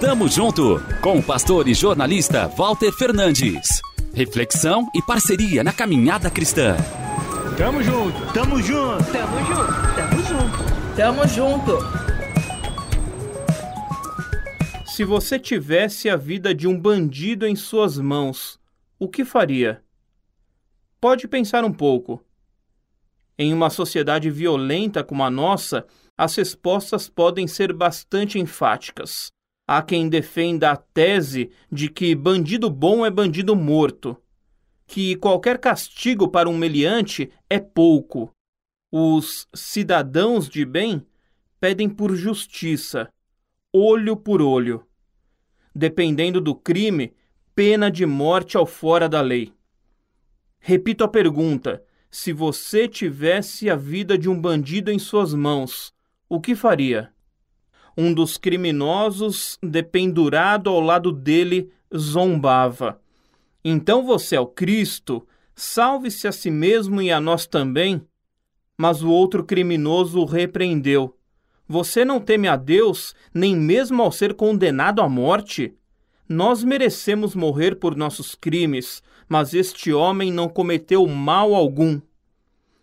Tamo junto com o pastor e jornalista Walter Fernandes. Reflexão e parceria na caminhada cristã. Tamo junto, tamo junto, tamo junto, tamo junto, tamo junto. Se você tivesse a vida de um bandido em suas mãos, o que faria? Pode pensar um pouco. Em uma sociedade violenta como a nossa, as respostas podem ser bastante enfáticas. Há quem defenda a tese de que bandido bom é bandido morto, que qualquer castigo para um meliante é pouco. Os cidadãos de bem pedem por justiça, olho por olho. Dependendo do crime, pena de morte ao fora da lei. Repito a pergunta: se você tivesse a vida de um bandido em suas mãos, o que faria? Um dos criminosos, dependurado ao lado dele, zombava. Então você é o Cristo, salve-se a si mesmo e a nós também. Mas o outro criminoso o repreendeu. Você não teme a Deus, nem mesmo ao ser condenado à morte? Nós merecemos morrer por nossos crimes, mas este homem não cometeu mal algum.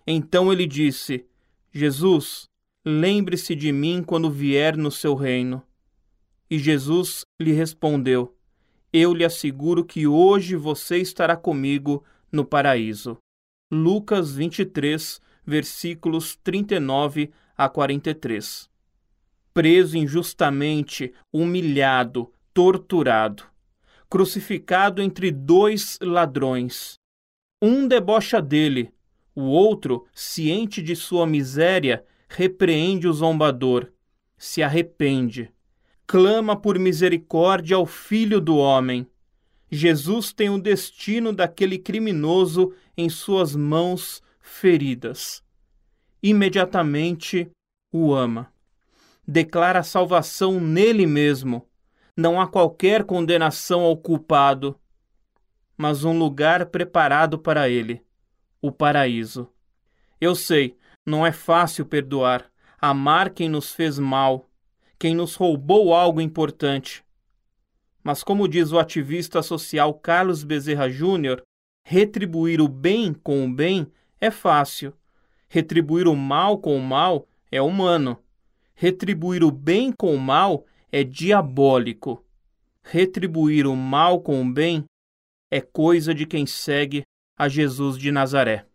Então ele disse: Jesus, lembre-se de mim quando vier no seu reino. E Jesus lhe respondeu: Eu lhe asseguro que hoje você estará comigo no paraíso. Lucas 23, versículos 39 a 43. Preso injustamente, humilhado, torturado, crucificado entre dois ladrões. Um debocha dele, o outro, ciente de sua miséria, repreende o zombador, se arrepende, clama por misericórdia ao Filho do Homem. Jesus tem o destino daquele criminoso em suas mãos feridas. Imediatamente o ama. Declara a salvação nele mesmo não há qualquer condenação ao culpado, mas um lugar preparado para ele o paraíso. Eu sei, não é fácil perdoar, amar quem nos fez mal, quem nos roubou algo importante. Mas, como diz o ativista social Carlos Bezerra Júnior, retribuir o bem com o bem é fácil. Retribuir o mal com o mal é humano. Retribuir o bem com o mal é diabólico. Retribuir o mal com o bem é coisa de quem segue a Jesus de Nazaré.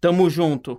Tamo junto,